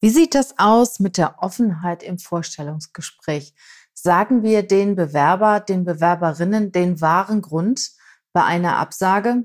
Wie sieht das aus mit der Offenheit im Vorstellungsgespräch? Sagen wir den Bewerber, den Bewerberinnen den wahren Grund bei einer Absage?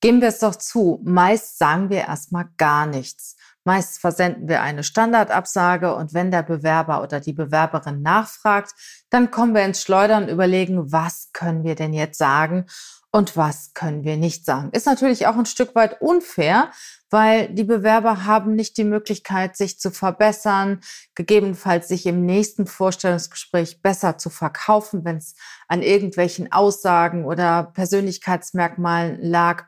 Geben wir es doch zu, meist sagen wir erstmal gar nichts. Meist versenden wir eine Standardabsage und wenn der Bewerber oder die Bewerberin nachfragt, dann kommen wir ins Schleudern und überlegen, was können wir denn jetzt sagen und was können wir nicht sagen. Ist natürlich auch ein Stück weit unfair, weil die Bewerber haben nicht die Möglichkeit, sich zu verbessern, gegebenenfalls sich im nächsten Vorstellungsgespräch besser zu verkaufen, wenn es an irgendwelchen Aussagen oder Persönlichkeitsmerkmalen lag.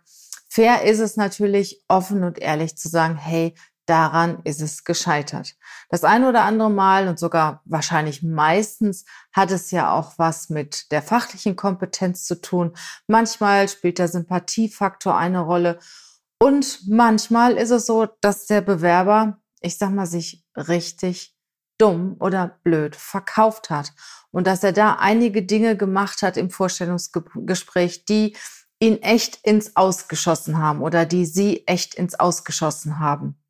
Fair ist es natürlich, offen und ehrlich zu sagen, hey, daran ist es gescheitert. Das eine oder andere Mal und sogar wahrscheinlich meistens hat es ja auch was mit der fachlichen Kompetenz zu tun. Manchmal spielt der Sympathiefaktor eine Rolle und manchmal ist es so, dass der Bewerber, ich sag mal, sich richtig dumm oder blöd verkauft hat und dass er da einige Dinge gemacht hat im Vorstellungsgespräch, die ihn echt ins Ausgeschossen haben oder die sie echt ins Ausgeschossen haben.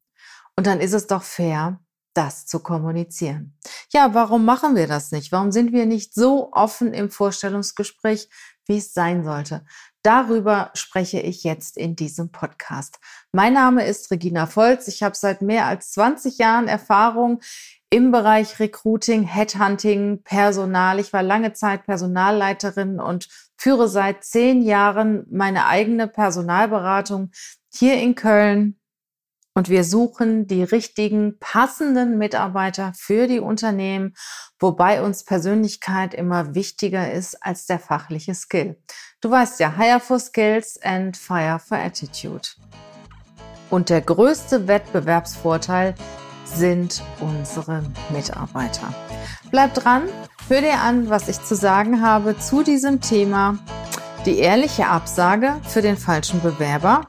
Und dann ist es doch fair, das zu kommunizieren. Ja, warum machen wir das nicht? Warum sind wir nicht so offen im Vorstellungsgespräch, wie es sein sollte? Darüber spreche ich jetzt in diesem Podcast. Mein Name ist Regina Volz. Ich habe seit mehr als 20 Jahren Erfahrung im Bereich Recruiting, Headhunting, Personal. Ich war lange Zeit Personalleiterin und führe seit zehn Jahren meine eigene Personalberatung hier in Köln und wir suchen die richtigen, passenden Mitarbeiter für die Unternehmen, wobei uns Persönlichkeit immer wichtiger ist als der fachliche Skill. Du weißt ja, hire for skills and fire for attitude. Und der größte Wettbewerbsvorteil sind unsere Mitarbeiter. Bleib dran, hör dir an, was ich zu sagen habe zu diesem Thema. Die ehrliche Absage für den falschen Bewerber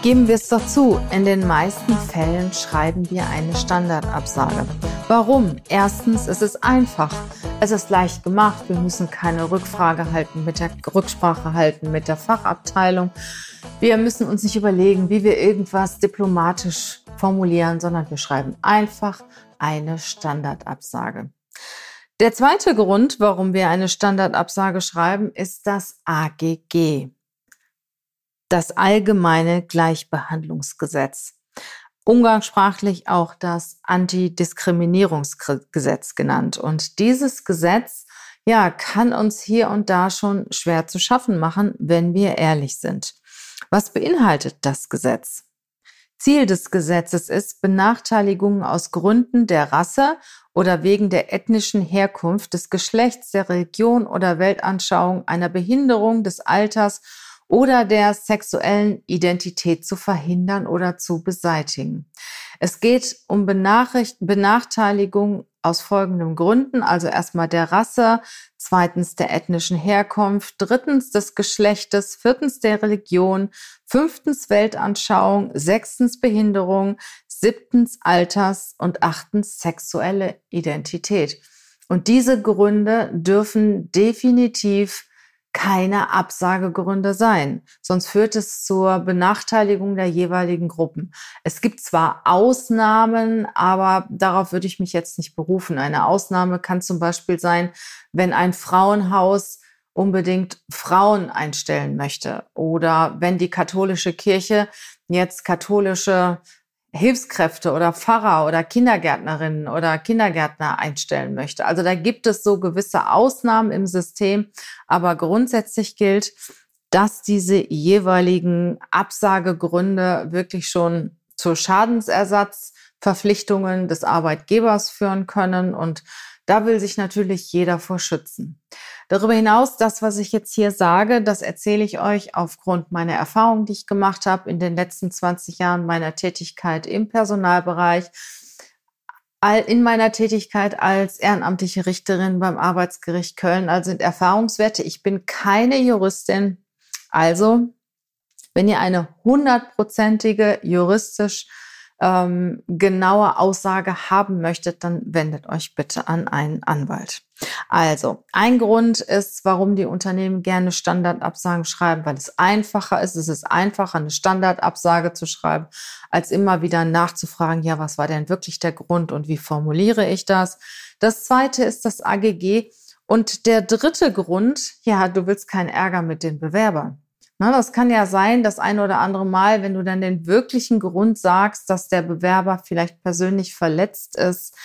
Geben wir es doch zu, in den meisten Fällen schreiben wir eine Standardabsage. Warum? Erstens, es ist einfach. Es ist leicht gemacht. Wir müssen keine Rückfrage halten mit der Rücksprache halten mit der Fachabteilung. Wir müssen uns nicht überlegen, wie wir irgendwas diplomatisch formulieren, sondern wir schreiben einfach eine Standardabsage. Der zweite Grund, warum wir eine Standardabsage schreiben, ist das AGG das allgemeine Gleichbehandlungsgesetz. Umgangssprachlich auch das Antidiskriminierungsgesetz genannt. Und dieses Gesetz, ja, kann uns hier und da schon schwer zu schaffen machen, wenn wir ehrlich sind. Was beinhaltet das Gesetz? Ziel des Gesetzes ist, Benachteiligungen aus Gründen der Rasse oder wegen der ethnischen Herkunft, des Geschlechts, der Religion oder Weltanschauung, einer Behinderung, des Alters oder der sexuellen Identität zu verhindern oder zu beseitigen. Es geht um Benachteiligung aus folgenden Gründen, also erstmal der Rasse, zweitens der ethnischen Herkunft, drittens des Geschlechtes, viertens der Religion, fünftens Weltanschauung, sechstens Behinderung, siebtens Alters und achtens sexuelle Identität. Und diese Gründe dürfen definitiv keine Absagegründe sein. Sonst führt es zur Benachteiligung der jeweiligen Gruppen. Es gibt zwar Ausnahmen, aber darauf würde ich mich jetzt nicht berufen. Eine Ausnahme kann zum Beispiel sein, wenn ein Frauenhaus unbedingt Frauen einstellen möchte oder wenn die katholische Kirche jetzt katholische Hilfskräfte oder Pfarrer oder Kindergärtnerinnen oder Kindergärtner einstellen möchte. Also da gibt es so gewisse Ausnahmen im System, aber grundsätzlich gilt, dass diese jeweiligen Absagegründe wirklich schon zu Schadensersatzverpflichtungen des Arbeitgebers führen können und da will sich natürlich jeder vor schützen. Darüber hinaus, das, was ich jetzt hier sage, das erzähle ich euch aufgrund meiner Erfahrungen, die ich gemacht habe in den letzten 20 Jahren meiner Tätigkeit im Personalbereich. in meiner Tätigkeit als ehrenamtliche Richterin beim Arbeitsgericht Köln. Also sind Erfahrungswerte. Ich bin keine Juristin. Also, wenn ihr eine hundertprozentige juristisch ähm, genaue Aussage haben möchtet, dann wendet euch bitte an einen Anwalt. Also, ein Grund ist, warum die Unternehmen gerne Standardabsagen schreiben, weil es einfacher ist. Es ist einfacher, eine Standardabsage zu schreiben, als immer wieder nachzufragen, ja, was war denn wirklich der Grund und wie formuliere ich das? Das zweite ist das AGG. Und der dritte Grund, ja, du willst keinen Ärger mit den Bewerbern. Na, das kann ja sein, das ein oder andere Mal, wenn du dann den wirklichen Grund sagst, dass der Bewerber vielleicht persönlich verletzt ist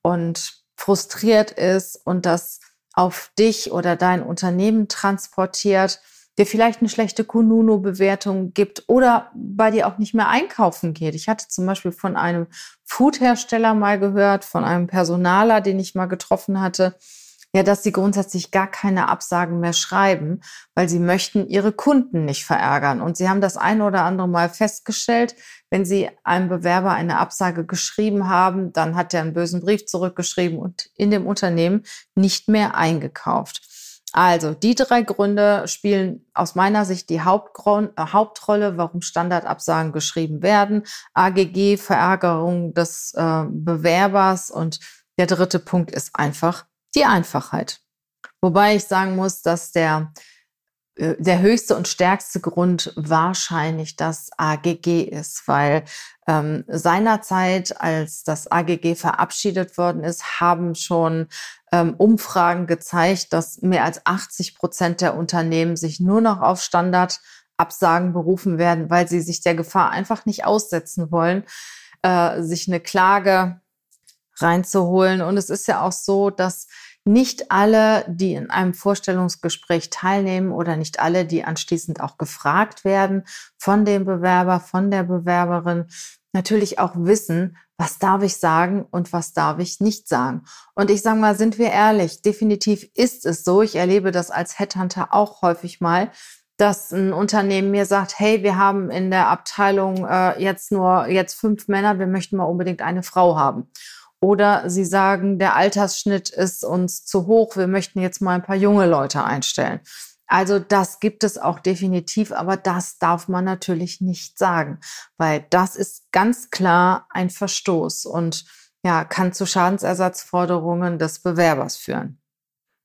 und frustriert ist und das auf dich oder dein Unternehmen transportiert, dir vielleicht eine schlechte Kununu-Bewertung gibt oder bei dir auch nicht mehr einkaufen geht. Ich hatte zum Beispiel von einem Foodhersteller mal gehört, von einem Personaler, den ich mal getroffen hatte, ja, dass sie grundsätzlich gar keine Absagen mehr schreiben, weil sie möchten ihre Kunden nicht verärgern. Und sie haben das ein oder andere Mal festgestellt, wenn sie einem Bewerber eine Absage geschrieben haben, dann hat er einen bösen Brief zurückgeschrieben und in dem Unternehmen nicht mehr eingekauft. Also die drei Gründe spielen aus meiner Sicht die Hauptgrund, äh, Hauptrolle, warum Standardabsagen geschrieben werden. AGG, Verärgerung des äh, Bewerbers und der dritte Punkt ist einfach die Einfachheit. Wobei ich sagen muss, dass der, äh, der höchste und stärkste Grund wahrscheinlich das AGG ist, weil ähm, seinerzeit, als das AGG verabschiedet worden ist, haben schon ähm, Umfragen gezeigt, dass mehr als 80 Prozent der Unternehmen sich nur noch auf Standardabsagen berufen werden, weil sie sich der Gefahr einfach nicht aussetzen wollen, äh, sich eine Klage reinzuholen. Und es ist ja auch so, dass nicht alle, die in einem Vorstellungsgespräch teilnehmen oder nicht alle, die anschließend auch gefragt werden von dem Bewerber, von der Bewerberin, natürlich auch wissen, was darf ich sagen und was darf ich nicht sagen. Und ich sage mal, sind wir ehrlich, definitiv ist es so. Ich erlebe das als Headhunter auch häufig mal, dass ein Unternehmen mir sagt, hey, wir haben in der Abteilung äh, jetzt nur jetzt fünf Männer, wir möchten mal unbedingt eine Frau haben. Oder sie sagen, der Altersschnitt ist uns zu hoch, wir möchten jetzt mal ein paar junge Leute einstellen. Also das gibt es auch definitiv, aber das darf man natürlich nicht sagen, weil das ist ganz klar ein Verstoß und ja, kann zu Schadensersatzforderungen des Bewerbers führen.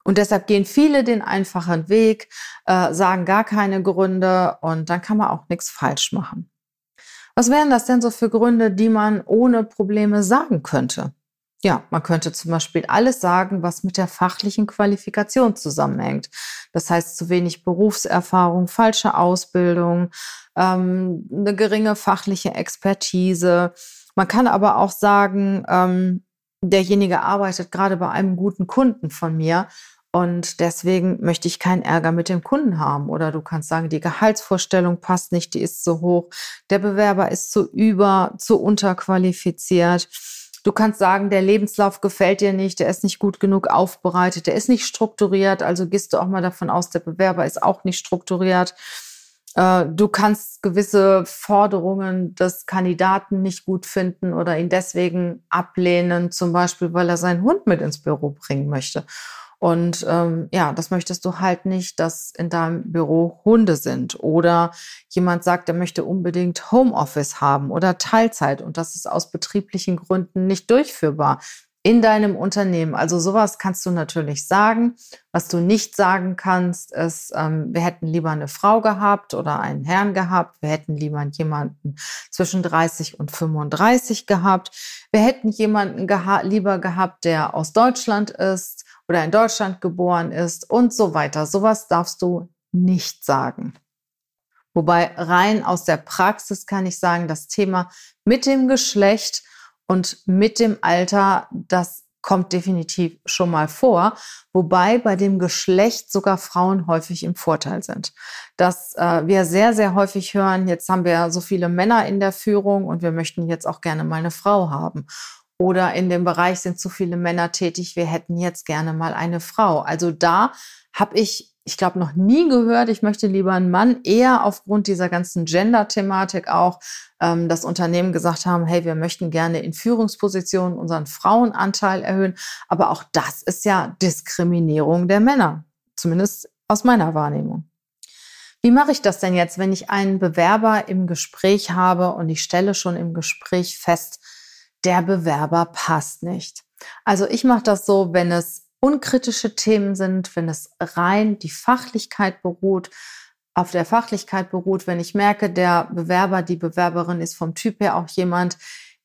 Und deshalb gehen viele den einfachen Weg, äh, sagen gar keine Gründe und dann kann man auch nichts falsch machen. Was wären das denn so für Gründe, die man ohne Probleme sagen könnte? Ja, man könnte zum Beispiel alles sagen, was mit der fachlichen Qualifikation zusammenhängt. Das heißt, zu wenig Berufserfahrung, falsche Ausbildung, ähm, eine geringe fachliche Expertise. Man kann aber auch sagen, ähm, derjenige arbeitet gerade bei einem guten Kunden von mir und deswegen möchte ich keinen Ärger mit dem Kunden haben. Oder du kannst sagen, die Gehaltsvorstellung passt nicht, die ist zu hoch, der Bewerber ist zu über, zu unterqualifiziert Du kannst sagen, der Lebenslauf gefällt dir nicht, der ist nicht gut genug aufbereitet, der ist nicht strukturiert. Also gehst du auch mal davon aus, der Bewerber ist auch nicht strukturiert. Äh, du kannst gewisse Forderungen des Kandidaten nicht gut finden oder ihn deswegen ablehnen, zum Beispiel, weil er seinen Hund mit ins Büro bringen möchte. Und ähm, ja, das möchtest du halt nicht, dass in deinem Büro Hunde sind. Oder jemand sagt, er möchte unbedingt Homeoffice haben oder Teilzeit und das ist aus betrieblichen Gründen nicht durchführbar in deinem Unternehmen. Also sowas kannst du natürlich sagen. Was du nicht sagen kannst, ist, ähm, wir hätten lieber eine Frau gehabt oder einen Herrn gehabt. Wir hätten lieber jemanden zwischen 30 und 35 gehabt. Wir hätten jemanden geha lieber gehabt, der aus Deutschland ist oder in Deutschland geboren ist und so weiter. Sowas darfst du nicht sagen. Wobei rein aus der Praxis kann ich sagen, das Thema mit dem Geschlecht und mit dem Alter, das kommt definitiv schon mal vor, wobei bei dem Geschlecht sogar Frauen häufig im Vorteil sind. Dass äh, wir sehr, sehr häufig hören, jetzt haben wir so viele Männer in der Führung und wir möchten jetzt auch gerne mal eine Frau haben. Oder in dem Bereich sind zu viele Männer tätig, wir hätten jetzt gerne mal eine Frau. Also da habe ich ich glaube, noch nie gehört. Ich möchte lieber einen Mann eher aufgrund dieser ganzen Gender-Thematik auch ähm, das Unternehmen gesagt haben, hey, wir möchten gerne in Führungspositionen unseren Frauenanteil erhöhen. Aber auch das ist ja Diskriminierung der Männer, zumindest aus meiner Wahrnehmung. Wie mache ich das denn jetzt, wenn ich einen Bewerber im Gespräch habe und ich stelle schon im Gespräch fest, der Bewerber passt nicht? Also ich mache das so, wenn es unkritische Themen sind, wenn es rein die Fachlichkeit beruht, auf der Fachlichkeit beruht, wenn ich merke, der Bewerber, die Bewerberin ist vom Typ her auch jemand,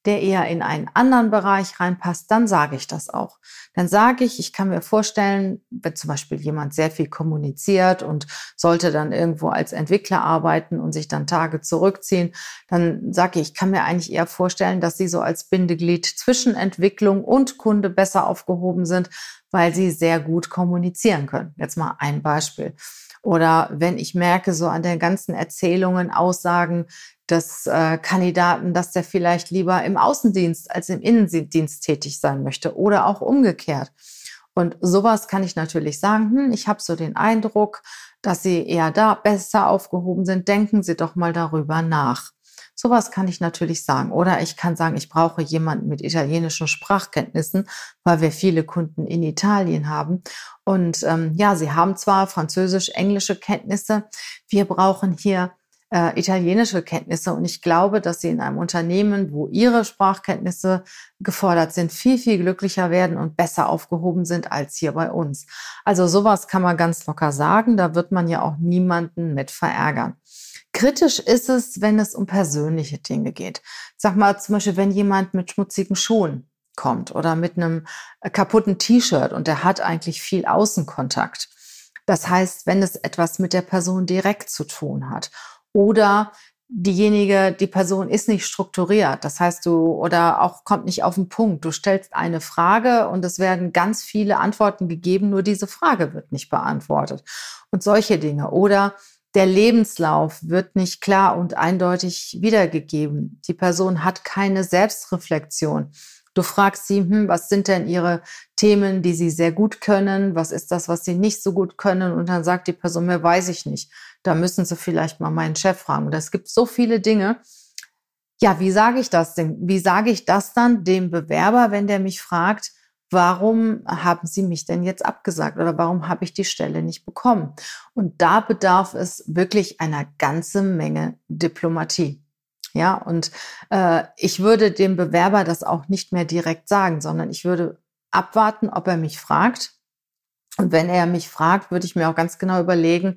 der eher in einen anderen Bereich reinpasst, dann sage ich das auch. Dann sage ich, ich kann mir vorstellen, wenn zum Beispiel jemand sehr viel kommuniziert und sollte dann irgendwo als Entwickler arbeiten und sich dann Tage zurückziehen, dann sage ich, ich kann mir eigentlich eher vorstellen, dass sie so als Bindeglied zwischen Entwicklung und Kunde besser aufgehoben sind, weil sie sehr gut kommunizieren können. Jetzt mal ein Beispiel. Oder wenn ich merke, so an den ganzen Erzählungen, Aussagen des äh, Kandidaten, dass der vielleicht lieber im Außendienst als im Innendienst tätig sein möchte oder auch umgekehrt. Und sowas kann ich natürlich sagen, hm, ich habe so den Eindruck, dass Sie eher da besser aufgehoben sind. Denken Sie doch mal darüber nach. Sowas kann ich natürlich sagen. Oder ich kann sagen, ich brauche jemanden mit italienischen Sprachkenntnissen, weil wir viele Kunden in Italien haben. Und ähm, ja, sie haben zwar französisch, englische Kenntnisse. Wir brauchen hier äh, italienische Kenntnisse. Und ich glaube, dass sie in einem Unternehmen, wo ihre Sprachkenntnisse gefordert sind, viel, viel glücklicher werden und besser aufgehoben sind als hier bei uns. Also sowas kann man ganz locker sagen. Da wird man ja auch niemanden mit verärgern. Kritisch ist es, wenn es um persönliche Dinge geht. Sag mal zum Beispiel, wenn jemand mit schmutzigen Schuhen kommt oder mit einem äh, kaputten T-Shirt und der hat eigentlich viel Außenkontakt. Das heißt, wenn es etwas mit der Person direkt zu tun hat oder diejenige, die Person ist nicht strukturiert. Das heißt, du oder auch kommt nicht auf den Punkt. Du stellst eine Frage und es werden ganz viele Antworten gegeben, nur diese Frage wird nicht beantwortet. Und solche Dinge. Oder der Lebenslauf wird nicht klar und eindeutig wiedergegeben. Die Person hat keine Selbstreflexion. Du fragst sie, hm, was sind denn ihre Themen, die sie sehr gut können? Was ist das, was sie nicht so gut können? Und dann sagt die Person, mehr weiß ich nicht. Da müssen sie vielleicht mal meinen Chef fragen. Und es gibt so viele Dinge. Ja, wie sage ich das denn? Wie sage ich das dann dem Bewerber, wenn der mich fragt, warum haben Sie mich denn jetzt abgesagt oder warum habe ich die Stelle nicht bekommen? Und da bedarf es wirklich einer ganzen Menge Diplomatie. Ja, und äh, ich würde dem Bewerber das auch nicht mehr direkt sagen, sondern ich würde abwarten, ob er mich fragt. Und wenn er mich fragt, würde ich mir auch ganz genau überlegen,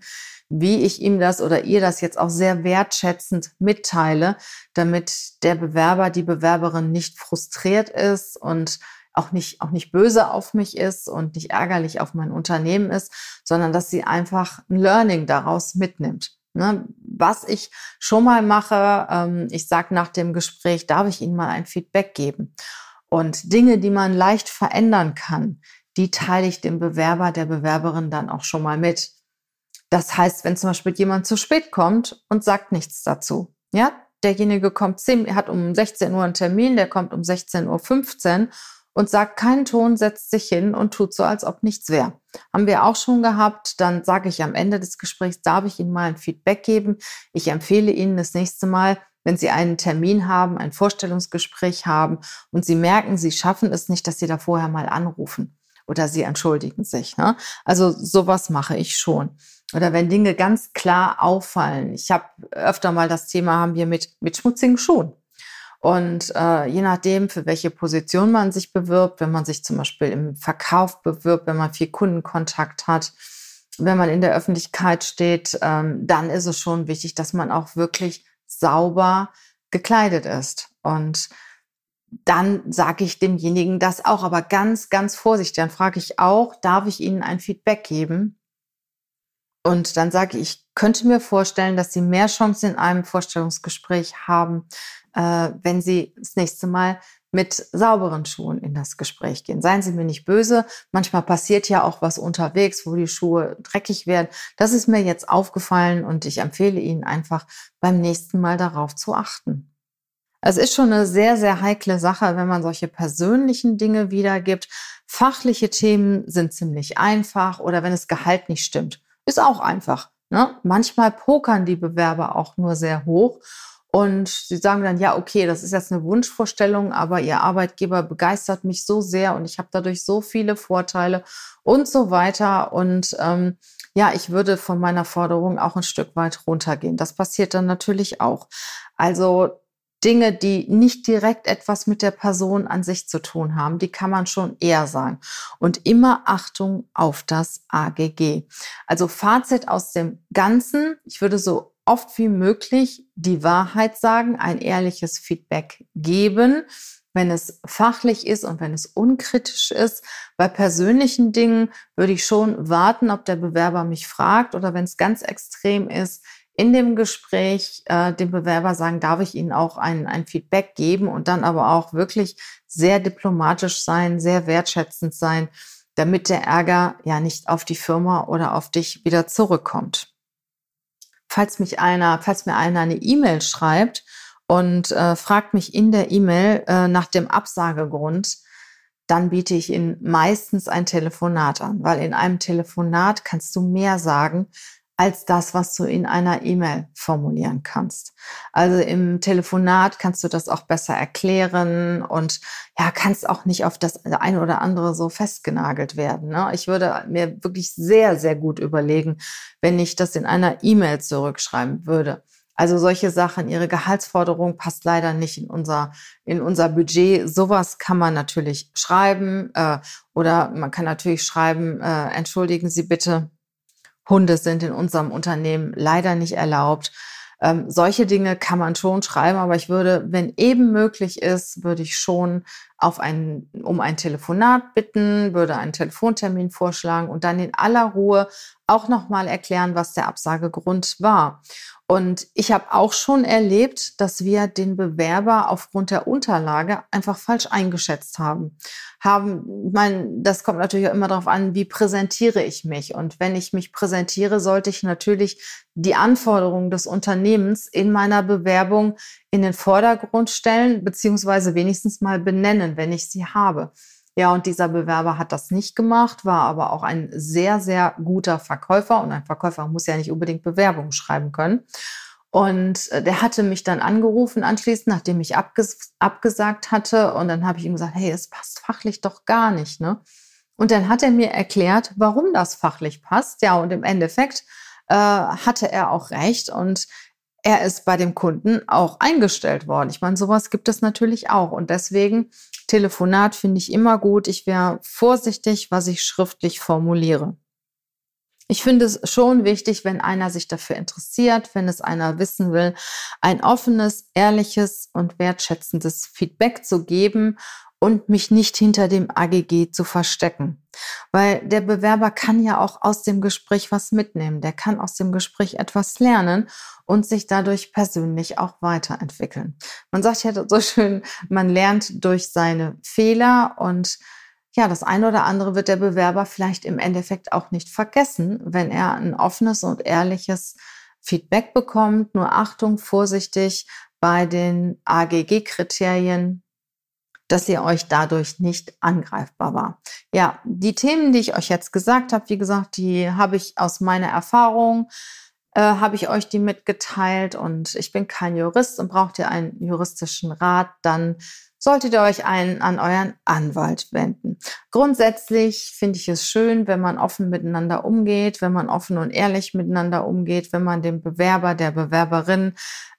wie ich ihm das oder ihr das jetzt auch sehr wertschätzend mitteile, damit der Bewerber, die Bewerberin nicht frustriert ist und auch nicht, auch nicht böse auf mich ist und nicht ärgerlich auf mein Unternehmen ist, sondern dass sie einfach ein Learning daraus mitnimmt. Ne? Was ich schon mal mache, ähm, ich sage nach dem Gespräch, darf ich Ihnen mal ein Feedback geben. Und Dinge, die man leicht verändern kann, die teile ich dem Bewerber, der Bewerberin dann auch schon mal mit. Das heißt, wenn zum Beispiel jemand zu spät kommt und sagt nichts dazu, ja, derjenige kommt 10, hat um 16 Uhr einen Termin, der kommt um 16.15 Uhr und sagt keinen Ton, setzt sich hin und tut so, als ob nichts wäre. Haben wir auch schon gehabt. Dann sage ich am Ende des Gesprächs, darf ich Ihnen mal ein Feedback geben. Ich empfehle Ihnen das nächste Mal, wenn Sie einen Termin haben, ein Vorstellungsgespräch haben und Sie merken, Sie schaffen es nicht, dass Sie da vorher mal anrufen oder Sie entschuldigen sich. Ne? Also sowas mache ich schon. Oder wenn Dinge ganz klar auffallen. Ich habe öfter mal das Thema haben wir mit, mit schmutzigen Schuhen. Und äh, je nachdem, für welche Position man sich bewirbt, wenn man sich zum Beispiel im Verkauf bewirbt, wenn man viel Kundenkontakt hat, wenn man in der Öffentlichkeit steht, ähm, dann ist es schon wichtig, dass man auch wirklich sauber gekleidet ist. Und dann sage ich demjenigen das auch, aber ganz, ganz vorsichtig. Dann frage ich auch, darf ich Ihnen ein Feedback geben? Und dann sage ich, ich könnte mir vorstellen, dass Sie mehr Chancen in einem Vorstellungsgespräch haben, äh, wenn Sie das nächste Mal mit sauberen Schuhen in das Gespräch gehen. Seien Sie mir nicht böse. Manchmal passiert ja auch was unterwegs, wo die Schuhe dreckig werden. Das ist mir jetzt aufgefallen und ich empfehle Ihnen einfach beim nächsten Mal darauf zu achten. Es ist schon eine sehr, sehr heikle Sache, wenn man solche persönlichen Dinge wiedergibt. Fachliche Themen sind ziemlich einfach oder wenn das Gehalt nicht stimmt Ist auch einfach. Ne? Manchmal pokern die Bewerber auch nur sehr hoch und sie sagen dann, ja, okay, das ist jetzt eine Wunschvorstellung, aber Ihr Arbeitgeber begeistert mich so sehr und ich habe dadurch so viele Vorteile und so weiter. Und ähm, ja, ich würde von meiner Forderung auch ein Stück weit runtergehen. Das passiert dann natürlich auch. Also Dinge, die nicht direkt etwas mit der Person an sich zu tun haben, die kann man schon eher sagen. Und immer Achtung auf das AGG. Also Fazit aus dem Ganzen. Ich würde so oft wie möglich die Wahrheit sagen, ein ehrliches Feedback geben, wenn es fachlich ist und wenn es unkritisch ist. Bei persönlichen Dingen würde ich schon warten, ob der Bewerber mich fragt oder wenn es ganz extrem ist, in dem Gespräch äh, dem Bewerber sagen, darf ich Ihnen auch ein, ein Feedback geben und dann aber auch wirklich sehr diplomatisch sein, sehr wertschätzend sein, damit der Ärger ja nicht auf die Firma oder auf dich wieder zurückkommt. Falls mich einer, falls mir einer eine E-Mail schreibt und äh, fragt mich in der E-Mail äh, nach dem Absagegrund, dann biete ich Ihnen meistens ein Telefonat an, weil in einem Telefonat kannst du mehr sagen, als das, was du in einer E-Mail formulieren kannst. Also im Telefonat kannst du das auch besser erklären und ja, kannst auch nicht auf das eine oder andere so festgenagelt werden. Ne? Ich würde mir wirklich sehr, sehr gut überlegen, wenn ich das in einer E-Mail zurückschreiben würde. Also solche Sachen, ihre Gehaltsforderung passt leider nicht in unser, in unser Budget. Sowas kann man natürlich schreiben äh, oder man kann natürlich schreiben, äh, entschuldigen Sie bitte, Hunde sind in unserem Unternehmen leider nicht erlaubt. Ähm, solche Dinge kann man schon schreiben, aber ich würde, wenn eben möglich ist, würde ich schon auf ein, um ein Telefonat bitten, würde einen Telefontermin vorschlagen und dann in aller Ruhe auch nochmal erklären, was der Absagegrund war. Und ich habe auch schon erlebt, dass wir den Bewerber aufgrund der Unterlage einfach falsch eingeschätzt haben. Haben, ich meine, das kommt natürlich auch immer darauf an, wie präsentiere ich mich. Und wenn ich mich präsentiere, sollte ich natürlich die Anforderungen des Unternehmens in meiner Bewerbung in den Vordergrund stellen, beziehungsweise wenigstens mal benennen, wenn ich sie habe. Ja, und dieser Bewerber hat das nicht gemacht, war aber auch ein sehr, sehr guter Verkäufer. Und ein Verkäufer muss ja nicht unbedingt Bewerbungen schreiben können. Und äh, der hatte mich dann angerufen anschließend, nachdem ich abges abgesagt hatte. Und dann habe ich ihm gesagt, hey, es passt fachlich doch gar nicht. Ne? Und dann hat er mir erklärt, warum das fachlich passt. Ja, und im Endeffekt äh, hatte er auch recht. Und er ist bei dem Kunden auch eingestellt worden. Ich meine, sowas gibt es natürlich auch. Und deswegen Telefonat finde ich immer gut. Ich wäre vorsichtig, was ich schriftlich formuliere. Ich finde es schon wichtig, wenn einer sich dafür interessiert, wenn es einer wissen will, ein offenes, ehrliches und wertschätzendes Feedback zu geben und mich nicht hinter dem AGG zu verstecken. Weil der Bewerber kann ja auch aus dem Gespräch was mitnehmen. Der kann aus dem Gespräch etwas lernen und sich dadurch persönlich auch weiterentwickeln. Man sagt ja so schön, man lernt durch seine Fehler und ja, das eine oder andere wird der Bewerber vielleicht im Endeffekt auch nicht vergessen, wenn er ein offenes und ehrliches Feedback bekommt. Nur Achtung, vorsichtig bei den AGG-Kriterien dass ihr euch dadurch nicht angreifbar war. Ja, die Themen, die ich euch jetzt gesagt habe, wie gesagt, die habe ich aus meiner Erfahrung, äh, habe ich euch die mitgeteilt und ich bin kein Jurist und braucht ihr einen juristischen Rat, dann solltet ihr euch einen an euren Anwalt wenden. Grundsätzlich finde ich es schön, wenn man offen miteinander umgeht, wenn man offen und ehrlich miteinander umgeht, wenn man dem Bewerber, der Bewerberin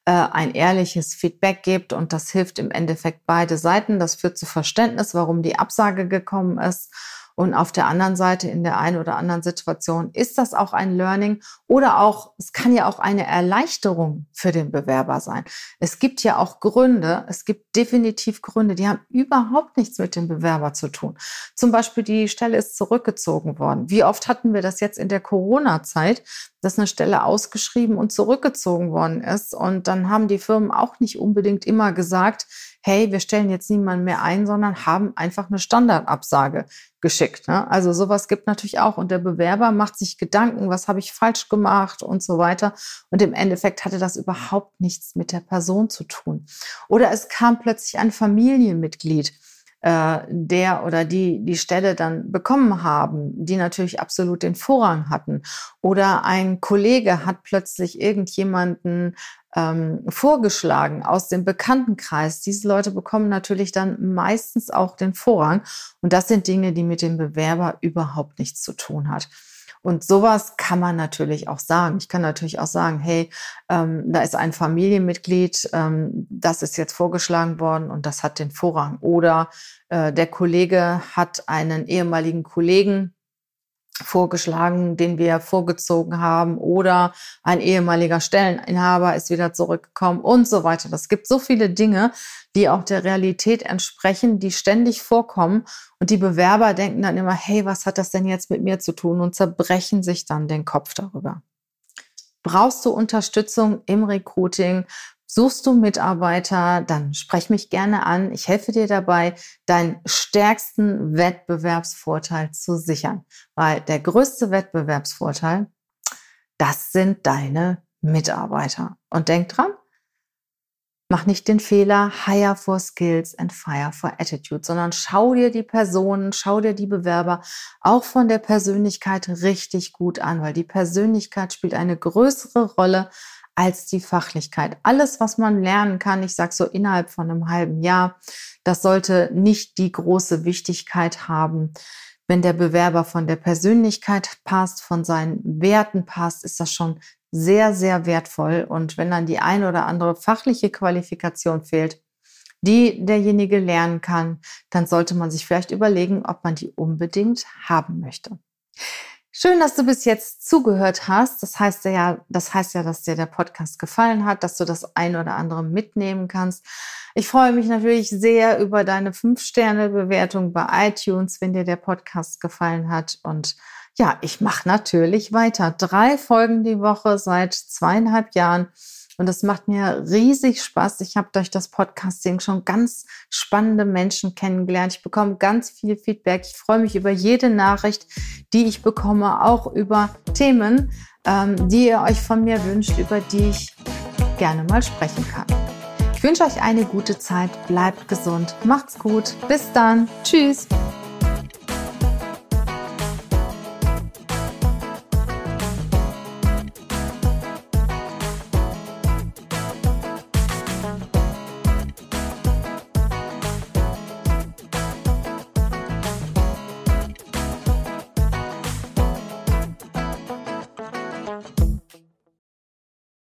äh, ein ehrliches Feedback gibt und das hilft im Endeffekt beide Seiten. Das führt zu Verständnis, warum die Absage gekommen ist. Und auf der anderen Seite, in der einen oder anderen Situation, ist das auch ein Learning oder auch, es kann ja auch eine Erleichterung für den Bewerber sein. Es gibt ja auch Gründe, es gibt definitiv Gründe, die haben überhaupt nichts mit dem Bewerber zu tun. Zum Beispiel, die Stelle ist zurückgezogen worden. Wie oft hatten wir das jetzt in der Corona-Zeit, dass eine Stelle ausgeschrieben und zurückgezogen worden ist? Und dann haben die Firmen auch nicht unbedingt immer gesagt, hey, wir stellen jetzt niemanden mehr ein, sondern haben einfach eine Standardabsage geschickt. Ne? Also sowas gibt natürlich auch. Und der Bewerber macht sich Gedanken, was habe ich falsch gemacht und so weiter. Und im Endeffekt hatte das überhaupt nichts mit der Person zu tun. Oder es kam plötzlich ein Familienmitglied äh, der oder die die Stelle dann bekommen haben, die natürlich absolut den Vorrang hatten. Oder ein Kollege hat plötzlich irgendjemanden ähm, vorgeschlagen aus dem Bekanntenkreis. Diese Leute bekommen natürlich dann meistens auch den Vorrang. Und das sind Dinge, die mit dem Bewerber überhaupt nichts zu tun hat. Und sowas kann man natürlich auch sagen. Ich kann natürlich auch sagen, hey, ähm, da ist ein Familienmitglied, ähm, das ist jetzt vorgeschlagen worden und das hat den Vorrang. Oder äh, der Kollege hat einen ehemaligen Kollegen, vorgeschlagen, den wir vorgezogen haben oder ein ehemaliger Stelleninhaber ist wieder zurückgekommen und so weiter. Das gibt so viele Dinge, die auch der Realität entsprechen, die ständig vorkommen und die Bewerber denken dann immer, hey, was hat das denn jetzt mit mir zu tun und zerbrechen sich dann den Kopf darüber. Brauchst du Unterstützung im Recruiting? Suchst du Mitarbeiter, dann sprech mich gerne an. Ich helfe dir dabei, deinen stärksten Wettbewerbsvorteil zu sichern. Weil der größte Wettbewerbsvorteil, das sind deine Mitarbeiter. Und denk dran, mach nicht den Fehler, hire for skills and fire for attitude, sondern schau dir die Personen, schau dir die Bewerber auch von der Persönlichkeit richtig gut an, weil die Persönlichkeit spielt eine größere Rolle als die Fachlichkeit. Alles, was man lernen kann, ich sage so innerhalb von einem halben Jahr, das sollte nicht die große Wichtigkeit haben. Wenn der Bewerber von der Persönlichkeit passt, von seinen Werten passt, ist das schon sehr, sehr wertvoll. Und wenn dann die eine oder andere fachliche Qualifikation fehlt, die derjenige lernen kann, dann sollte man sich vielleicht überlegen, ob man die unbedingt haben möchte. Schön, dass du bis jetzt zugehört hast. Das heißt ja, das heißt ja, dass dir der Podcast gefallen hat, dass du das ein oder andere mitnehmen kannst. Ich freue mich natürlich sehr über deine 5-Sterne-Bewertung bei iTunes, wenn dir der Podcast gefallen hat. Und ja, ich mache natürlich weiter. Drei Folgen die Woche seit zweieinhalb Jahren. Und das macht mir riesig Spaß. Ich habe durch das Podcasting schon ganz spannende Menschen kennengelernt. Ich bekomme ganz viel Feedback. Ich freue mich über jede Nachricht, die ich bekomme, auch über Themen, ähm, die ihr euch von mir wünscht, über die ich gerne mal sprechen kann. Ich wünsche euch eine gute Zeit. Bleibt gesund. Macht's gut. Bis dann. Tschüss.